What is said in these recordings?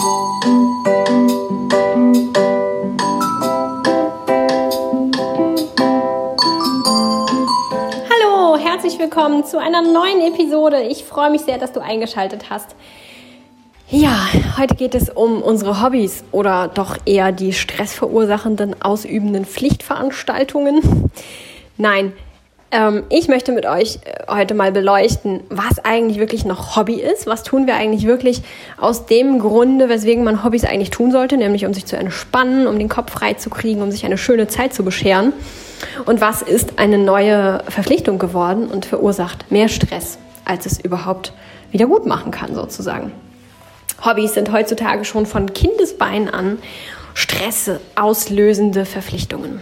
Hallo, herzlich willkommen zu einer neuen Episode. Ich freue mich sehr, dass du eingeschaltet hast. Ja, heute geht es um unsere Hobbys oder doch eher die stressverursachenden ausübenden Pflichtveranstaltungen. Nein, ich möchte mit euch äh, heute mal beleuchten, was eigentlich wirklich noch Hobby ist. Was tun wir eigentlich wirklich aus dem Grunde, weswegen man Hobbys eigentlich tun sollte, nämlich um sich zu entspannen, um den Kopf frei zu kriegen, um sich eine schöne Zeit zu bescheren. Und was ist eine neue Verpflichtung geworden und verursacht mehr Stress, als es überhaupt wieder gut machen kann, sozusagen. Hobbys sind heutzutage schon von Kindesbeinen an Stress auslösende Verpflichtungen.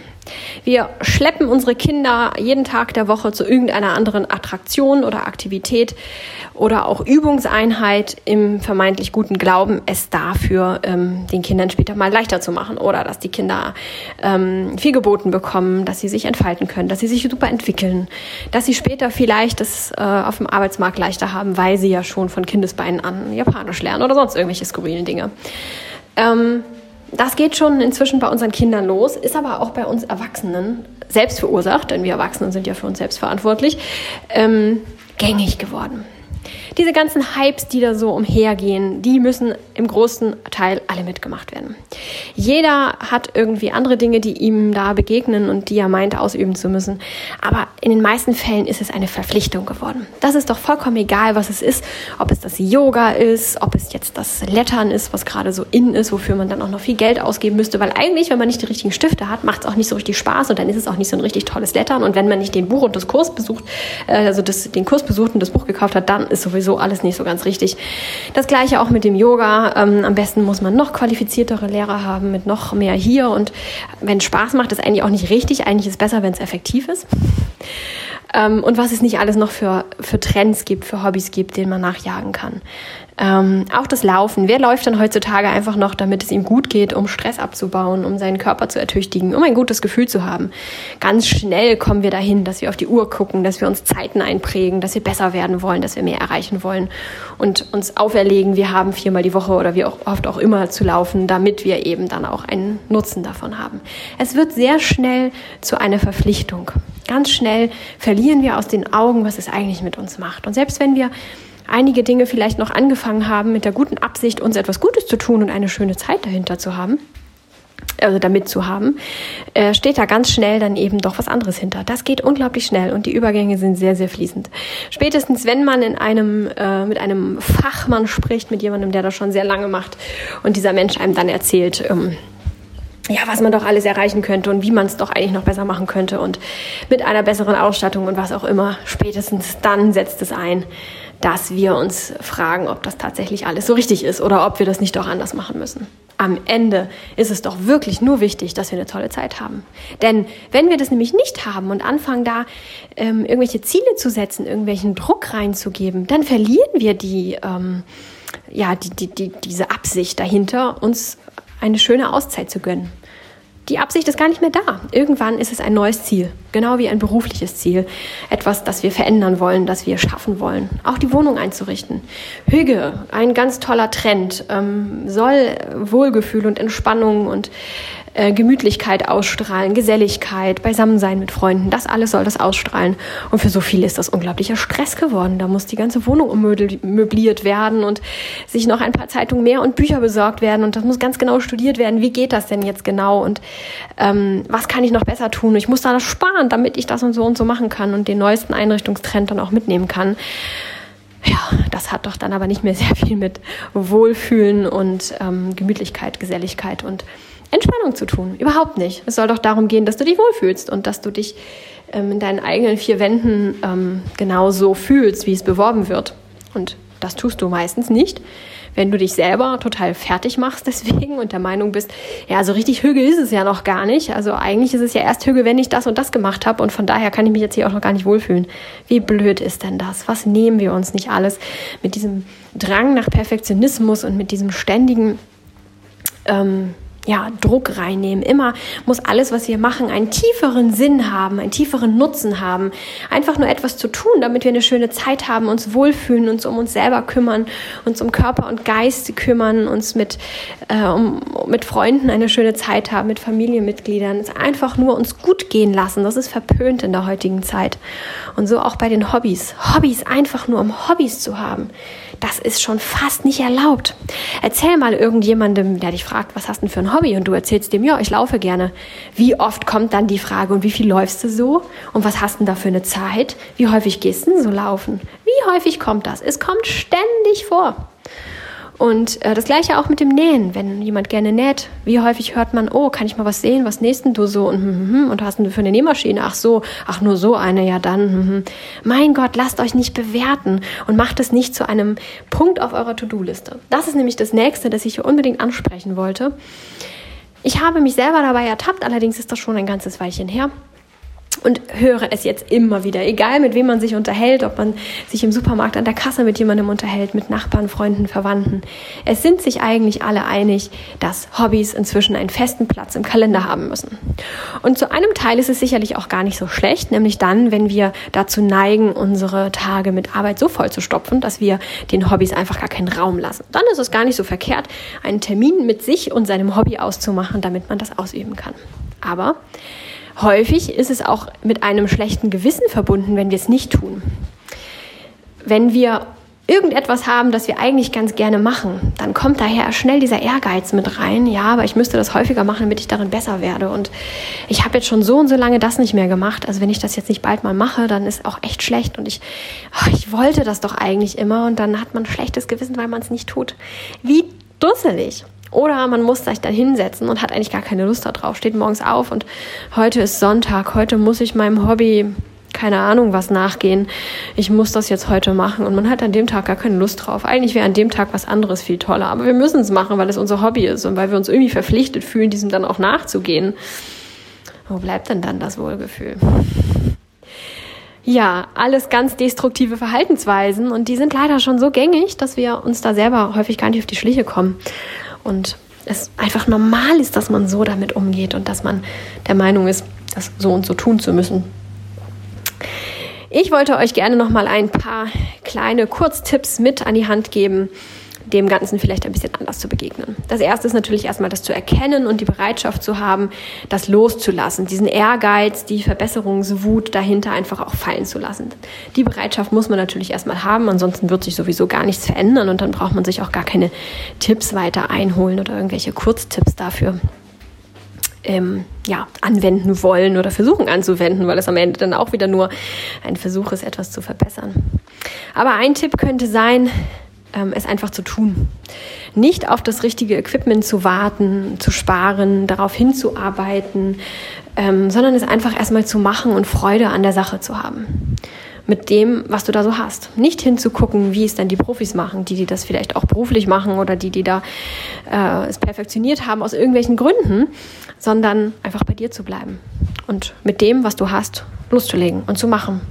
Wir schleppen unsere Kinder jeden Tag der Woche zu irgendeiner anderen Attraktion oder Aktivität oder auch Übungseinheit im vermeintlich guten Glauben, es dafür ähm, den Kindern später mal leichter zu machen oder dass die Kinder ähm, viel geboten bekommen, dass sie sich entfalten können, dass sie sich super entwickeln, dass sie später vielleicht es äh, auf dem Arbeitsmarkt leichter haben, weil sie ja schon von Kindesbeinen an Japanisch lernen oder sonst irgendwelche skurrilen Dinge. Ähm, das geht schon inzwischen bei unseren Kindern los, ist aber auch bei uns Erwachsenen selbst verursacht, denn wir Erwachsenen sind ja für uns selbst verantwortlich, ähm, gängig geworden. Diese ganzen Hypes, die da so umhergehen, die müssen im großen Teil alle mitgemacht werden. Jeder hat irgendwie andere Dinge, die ihm da begegnen und die er meint ausüben zu müssen. Aber in den meisten Fällen ist es eine Verpflichtung geworden. Das ist doch vollkommen egal, was es ist. Ob es das Yoga ist, ob es jetzt das Lettern ist, was gerade so in ist, wofür man dann auch noch viel Geld ausgeben müsste. Weil eigentlich, wenn man nicht die richtigen Stifte hat, macht es auch nicht so richtig Spaß und dann ist es auch nicht so ein richtig tolles Lettern. Und wenn man nicht den Buch und das Kurs besucht, äh, also das, den Kurs besucht und das Buch gekauft hat, dann ist sowieso sowieso alles nicht so ganz richtig. Das gleiche auch mit dem Yoga. Ähm, am besten muss man noch qualifiziertere Lehrer haben mit noch mehr hier. Und wenn Spaß macht, ist eigentlich auch nicht richtig. Eigentlich ist es besser, wenn es effektiv ist. Ähm, und was es nicht alles noch für, für Trends gibt, für Hobbys gibt, denen man nachjagen kann. Ähm, auch das Laufen. Wer läuft dann heutzutage einfach noch, damit es ihm gut geht, um Stress abzubauen, um seinen Körper zu ertüchtigen, um ein gutes Gefühl zu haben? Ganz schnell kommen wir dahin, dass wir auf die Uhr gucken, dass wir uns Zeiten einprägen, dass wir besser werden wollen, dass wir mehr erreichen wollen und uns auferlegen, wir haben viermal die Woche oder wie auch oft auch immer zu laufen, damit wir eben dann auch einen Nutzen davon haben. Es wird sehr schnell zu einer Verpflichtung. Ganz schnell verlieren wir aus den Augen, was es eigentlich mit uns macht. Und selbst wenn wir einige Dinge vielleicht noch angefangen haben, mit der guten Absicht, uns etwas Gutes zu tun und eine schöne Zeit dahinter zu haben, also damit zu haben, äh, steht da ganz schnell dann eben doch was anderes hinter. Das geht unglaublich schnell und die Übergänge sind sehr, sehr fließend. Spätestens, wenn man in einem, äh, mit einem Fachmann spricht, mit jemandem, der das schon sehr lange macht und dieser Mensch einem dann erzählt, ähm, ja, was man doch alles erreichen könnte und wie man es doch eigentlich noch besser machen könnte und mit einer besseren Ausstattung und was auch immer, spätestens dann setzt es ein, dass wir uns fragen, ob das tatsächlich alles so richtig ist oder ob wir das nicht doch anders machen müssen. Am Ende ist es doch wirklich nur wichtig, dass wir eine tolle Zeit haben. Denn wenn wir das nämlich nicht haben und anfangen da ähm, irgendwelche Ziele zu setzen, irgendwelchen Druck reinzugeben, dann verlieren wir die, ähm, ja, die, die, die, diese Absicht dahinter, uns eine schöne Auszeit zu gönnen die Absicht ist gar nicht mehr da. Irgendwann ist es ein neues Ziel, genau wie ein berufliches Ziel. Etwas, das wir verändern wollen, das wir schaffen wollen. Auch die Wohnung einzurichten. Hüge, ein ganz toller Trend, ähm, soll Wohlgefühl und Entspannung und äh, Gemütlichkeit ausstrahlen, Geselligkeit, Beisammensein mit Freunden, das alles soll das ausstrahlen. Und für so viele ist das unglaublicher Stress geworden. Da muss die ganze Wohnung ummöbliert werden und sich noch ein paar Zeitungen mehr und Bücher besorgt werden. Und das muss ganz genau studiert werden. Wie geht das denn jetzt genau? Und ähm, was kann ich noch besser tun? Ich muss da das sparen, damit ich das und so und so machen kann und den neuesten Einrichtungstrend dann auch mitnehmen kann. Ja, das hat doch dann aber nicht mehr sehr viel mit Wohlfühlen und ähm, Gemütlichkeit, Geselligkeit und Entspannung zu tun. Überhaupt nicht. Es soll doch darum gehen, dass du dich wohlfühlst und dass du dich ähm, in deinen eigenen vier Wänden ähm, genau so fühlst, wie es beworben wird. Und das tust du meistens nicht, wenn du dich selber total fertig machst deswegen und der Meinung bist, ja, so richtig Hügel ist es ja noch gar nicht. Also eigentlich ist es ja erst Hügel, wenn ich das und das gemacht habe und von daher kann ich mich jetzt hier auch noch gar nicht wohlfühlen. Wie blöd ist denn das? Was nehmen wir uns nicht alles mit diesem Drang nach Perfektionismus und mit diesem ständigen ähm, ja, Druck reinnehmen. Immer muss alles, was wir machen, einen tieferen Sinn haben, einen tieferen Nutzen haben. Einfach nur etwas zu tun, damit wir eine schöne Zeit haben, uns wohlfühlen, uns um uns selber kümmern, uns um Körper und Geist kümmern, uns mit, äh, um, mit Freunden eine schöne Zeit haben, mit Familienmitgliedern. Einfach nur uns gut gehen lassen. Das ist verpönt in der heutigen Zeit. Und so auch bei den Hobbys. Hobbys einfach nur um Hobbys zu haben. Das ist schon fast nicht erlaubt. Erzähl mal irgendjemandem, der dich fragt, was hast du denn für ein Hobby? Und du erzählst dem, ja, ich laufe gerne. Wie oft kommt dann die Frage, und wie viel läufst du so? Und was hast du denn da für eine Zeit? Wie häufig gehst du denn so laufen? Wie häufig kommt das? Es kommt ständig vor. Und äh, das gleiche auch mit dem Nähen. Wenn jemand gerne näht, wie häufig hört man, oh, kann ich mal was sehen? Was nähst du so? Und, hm, hm, hm, und hast du für eine Nähmaschine? Ach so, ach nur so eine, ja dann. Mein Gott, lasst euch nicht bewerten und macht es nicht zu einem Punkt auf eurer To-Do-Liste. Das ist nämlich das nächste, das ich hier unbedingt ansprechen wollte. Ich habe mich selber dabei ertappt, allerdings ist das schon ein ganzes Weilchen her und höre es jetzt immer wieder, egal mit wem man sich unterhält, ob man sich im Supermarkt an der Kasse mit jemandem unterhält, mit Nachbarn, Freunden, Verwandten. Es sind sich eigentlich alle einig, dass Hobbys inzwischen einen festen Platz im Kalender haben müssen. Und zu einem Teil ist es sicherlich auch gar nicht so schlecht, nämlich dann, wenn wir dazu neigen, unsere Tage mit Arbeit so voll zu stopfen, dass wir den Hobbys einfach gar keinen Raum lassen. Dann ist es gar nicht so verkehrt, einen Termin mit sich und seinem Hobby auszumachen, damit man das ausüben kann. Aber Häufig ist es auch mit einem schlechten Gewissen verbunden, wenn wir es nicht tun. Wenn wir irgendetwas haben, das wir eigentlich ganz gerne machen, dann kommt daher schnell dieser Ehrgeiz mit rein. Ja, aber ich müsste das häufiger machen, damit ich darin besser werde. Und ich habe jetzt schon so und so lange das nicht mehr gemacht. Also wenn ich das jetzt nicht bald mal mache, dann ist auch echt schlecht. Und ich, oh, ich wollte das doch eigentlich immer. Und dann hat man ein schlechtes Gewissen, weil man es nicht tut. Wie dusselig. Oder man muss sich dann hinsetzen und hat eigentlich gar keine Lust darauf, steht morgens auf und heute ist Sonntag, heute muss ich meinem Hobby, keine Ahnung, was nachgehen. Ich muss das jetzt heute machen und man hat an dem Tag gar keine Lust drauf. Eigentlich wäre an dem Tag was anderes viel toller, aber wir müssen es machen, weil es unser Hobby ist und weil wir uns irgendwie verpflichtet fühlen, diesem dann auch nachzugehen. Wo bleibt denn dann das Wohlgefühl? Ja, alles ganz destruktive Verhaltensweisen und die sind leider schon so gängig, dass wir uns da selber häufig gar nicht auf die Schliche kommen und es einfach normal ist, dass man so damit umgeht und dass man der Meinung ist, das so und so tun zu müssen. Ich wollte euch gerne noch mal ein paar kleine Kurztipps mit an die Hand geben, dem Ganzen vielleicht ein bisschen anders zu begegnen. Das erste ist natürlich erstmal das zu erkennen und die Bereitschaft zu haben, das loszulassen, diesen Ehrgeiz, die Verbesserungswut dahinter einfach auch fallen zu lassen. Die Bereitschaft muss man natürlich erstmal haben, ansonsten wird sich sowieso gar nichts verändern und dann braucht man sich auch gar keine Tipps weiter einholen oder irgendwelche Kurztipps dafür. Ähm, ja, anwenden wollen oder versuchen anzuwenden, weil es am Ende dann auch wieder nur ein Versuch ist, etwas zu verbessern. Aber ein Tipp könnte sein, ähm, es einfach zu tun. Nicht auf das richtige Equipment zu warten, zu sparen, darauf hinzuarbeiten, ähm, sondern es einfach erstmal zu machen und Freude an der Sache zu haben. Mit dem, was du da so hast. Nicht hinzugucken, wie es dann die Profis machen, die, die das vielleicht auch beruflich machen oder die, die da äh, es perfektioniert haben aus irgendwelchen Gründen, sondern einfach bei dir zu bleiben und mit dem, was du hast, loszulegen und zu machen.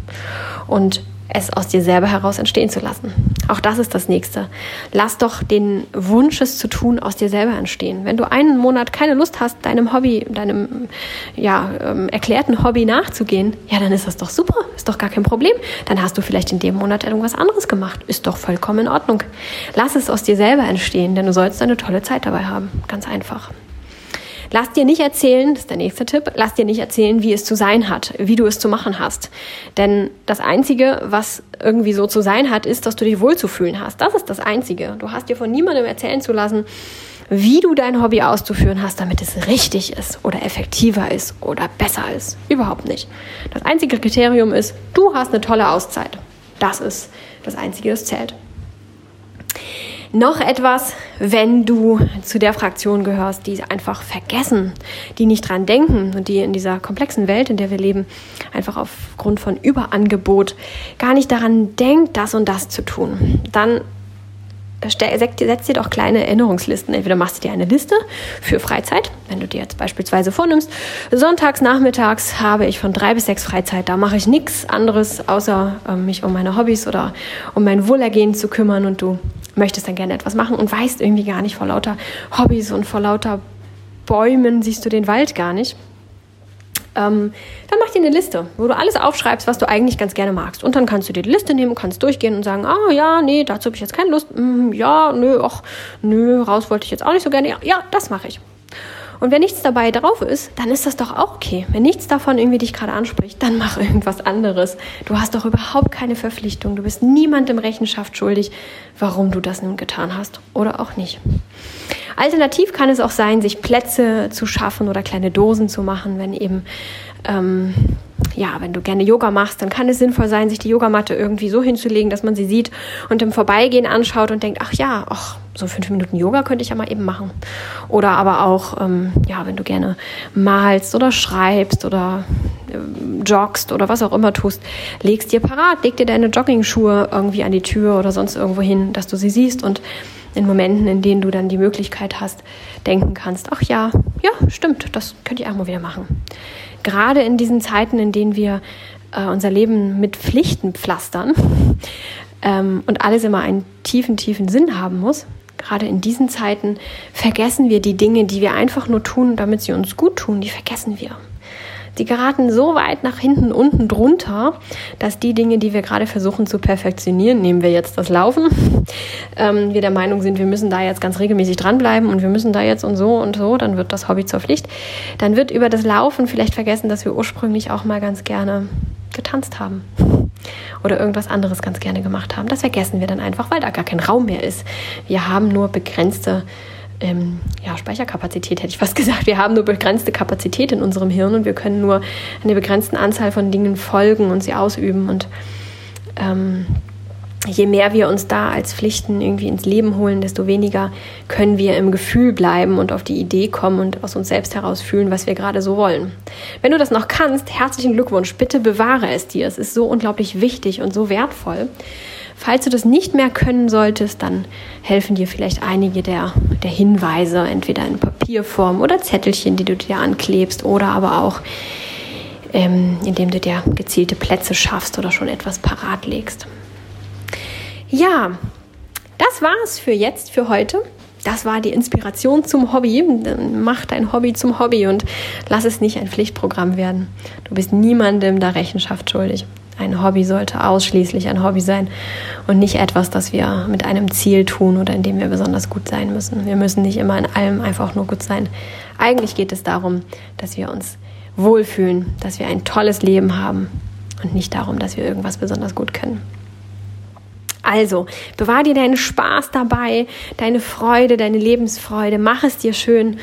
Und es aus dir selber heraus entstehen zu lassen. Auch das ist das nächste. Lass doch den Wunsch, es zu tun, aus dir selber entstehen. Wenn du einen Monat keine Lust hast, deinem Hobby, deinem ja, ähm, erklärten Hobby nachzugehen, ja, dann ist das doch super, ist doch gar kein Problem. Dann hast du vielleicht in dem Monat irgendwas anderes gemacht. Ist doch vollkommen in Ordnung. Lass es aus dir selber entstehen, denn du sollst eine tolle Zeit dabei haben. Ganz einfach. Lass dir nicht erzählen, das ist der nächste Tipp, lass dir nicht erzählen, wie es zu sein hat, wie du es zu machen hast. Denn das Einzige, was irgendwie so zu sein hat, ist, dass du dich wohlzufühlen hast. Das ist das Einzige. Du hast dir von niemandem erzählen zu lassen, wie du dein Hobby auszuführen hast, damit es richtig ist oder effektiver ist oder besser ist. Überhaupt nicht. Das einzige Kriterium ist, du hast eine tolle Auszeit. Das ist das Einzige, das zählt. Noch etwas, wenn du zu der Fraktion gehörst, die einfach vergessen, die nicht dran denken und die in dieser komplexen Welt, in der wir leben, einfach aufgrund von Überangebot gar nicht daran denkt, das und das zu tun, dann setz dir doch kleine Erinnerungslisten. Entweder machst du dir eine Liste für Freizeit, wenn du dir jetzt beispielsweise vornimmst, sonntags nachmittags habe ich von drei bis sechs Freizeit. Da mache ich nichts anderes, außer äh, mich um meine Hobbys oder um mein Wohlergehen zu kümmern und du möchtest dann gerne etwas machen und weißt irgendwie gar nicht vor lauter Hobbys und vor lauter Bäumen siehst du den Wald gar nicht. Ähm, dann mach dir eine Liste, wo du alles aufschreibst, was du eigentlich ganz gerne magst. Und dann kannst du dir die Liste nehmen, kannst durchgehen und sagen, ah ja, nee, dazu habe ich jetzt keine Lust. Mm, ja, nö, ach, nö, raus wollte ich jetzt auch nicht so gerne. Ja, ja das mache ich. Und wenn nichts dabei drauf ist, dann ist das doch auch okay. Wenn nichts davon irgendwie dich gerade anspricht, dann mach irgendwas anderes. Du hast doch überhaupt keine Verpflichtung. Du bist niemandem Rechenschaft schuldig, warum du das nun getan hast oder auch nicht. Alternativ kann es auch sein, sich Plätze zu schaffen oder kleine Dosen zu machen, wenn eben ähm, ja, wenn du gerne Yoga machst, dann kann es sinnvoll sein, sich die Yogamatte irgendwie so hinzulegen, dass man sie sieht und im Vorbeigehen anschaut und denkt, ach ja, ach, so fünf Minuten Yoga könnte ich ja mal eben machen. Oder aber auch, ähm, ja, wenn du gerne malst oder schreibst oder äh, joggst oder was auch immer tust, legst dir parat, leg dir deine Jogging-Schuhe irgendwie an die Tür oder sonst irgendwo hin, dass du sie siehst und in Momenten, in denen du dann die Möglichkeit hast, denken kannst, ach ja, ja, stimmt, das könnte ich auch mal wieder machen. Gerade in diesen Zeiten, in denen wir äh, unser Leben mit Pflichten pflastern ähm, und alles immer einen tiefen, tiefen Sinn haben muss, gerade in diesen Zeiten vergessen wir die Dinge, die wir einfach nur tun, damit sie uns gut tun, die vergessen wir die geraten so weit nach hinten unten drunter, dass die Dinge, die wir gerade versuchen zu perfektionieren, nehmen wir jetzt das Laufen, ähm, wir der Meinung sind, wir müssen da jetzt ganz regelmäßig dranbleiben und wir müssen da jetzt und so und so, dann wird das Hobby zur Pflicht. Dann wird über das Laufen vielleicht vergessen, dass wir ursprünglich auch mal ganz gerne getanzt haben oder irgendwas anderes ganz gerne gemacht haben. Das vergessen wir dann einfach, weil da gar kein Raum mehr ist. Wir haben nur begrenzte ähm, ja, Speicherkapazität, hätte ich fast gesagt. Wir haben nur begrenzte Kapazität in unserem Hirn und wir können nur eine begrenzte Anzahl von Dingen folgen und sie ausüben. Und ähm, je mehr wir uns da als Pflichten irgendwie ins Leben holen, desto weniger können wir im Gefühl bleiben und auf die Idee kommen und aus uns selbst heraus fühlen, was wir gerade so wollen. Wenn du das noch kannst, herzlichen Glückwunsch. Bitte bewahre es dir. Es ist so unglaublich wichtig und so wertvoll. Falls du das nicht mehr können solltest, dann helfen dir vielleicht einige der, der Hinweise, entweder in Papierform oder Zettelchen, die du dir anklebst oder aber auch ähm, indem du dir gezielte Plätze schaffst oder schon etwas parat legst. Ja, das war's für jetzt, für heute. Das war die Inspiration zum Hobby. Mach dein Hobby zum Hobby und lass es nicht ein Pflichtprogramm werden. Du bist niemandem da Rechenschaft schuldig. Ein Hobby sollte ausschließlich ein Hobby sein und nicht etwas, das wir mit einem Ziel tun oder in dem wir besonders gut sein müssen. Wir müssen nicht immer in allem einfach nur gut sein. Eigentlich geht es darum, dass wir uns wohlfühlen, dass wir ein tolles Leben haben und nicht darum, dass wir irgendwas besonders gut können. Also, bewahr dir deinen Spaß dabei, deine Freude, deine Lebensfreude, mach es dir schön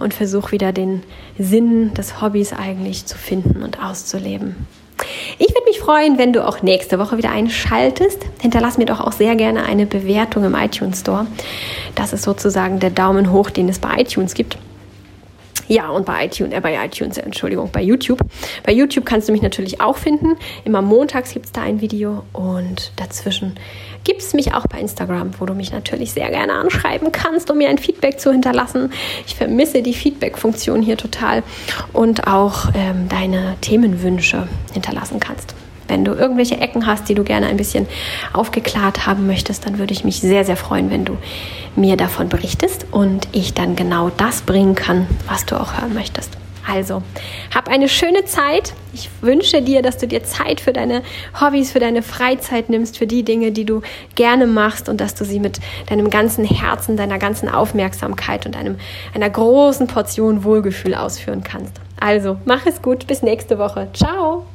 und versuch wieder den Sinn des Hobbys eigentlich zu finden und auszuleben. Ich würde mich freuen, wenn du auch nächste Woche wieder einschaltest. Hinterlass mir doch auch sehr gerne eine Bewertung im iTunes Store. Das ist sozusagen der Daumen hoch, den es bei iTunes gibt. Ja, und bei iTunes, äh, bei iTunes, Entschuldigung, bei YouTube. Bei YouTube kannst du mich natürlich auch finden. Immer montags gibt es da ein Video und dazwischen gibt es mich auch bei Instagram, wo du mich natürlich sehr gerne anschreiben kannst, um mir ein Feedback zu hinterlassen. Ich vermisse die Feedback-Funktion hier total und auch ähm, deine Themenwünsche hinterlassen kannst. Wenn du irgendwelche Ecken hast, die du gerne ein bisschen aufgeklärt haben möchtest, dann würde ich mich sehr, sehr freuen, wenn du mir davon berichtest und ich dann genau das bringen kann, was du auch hören möchtest. Also, hab eine schöne Zeit. Ich wünsche dir, dass du dir Zeit für deine Hobbys, für deine Freizeit nimmst, für die Dinge, die du gerne machst und dass du sie mit deinem ganzen Herzen, deiner ganzen Aufmerksamkeit und einem, einer großen Portion Wohlgefühl ausführen kannst. Also, mach es gut. Bis nächste Woche. Ciao.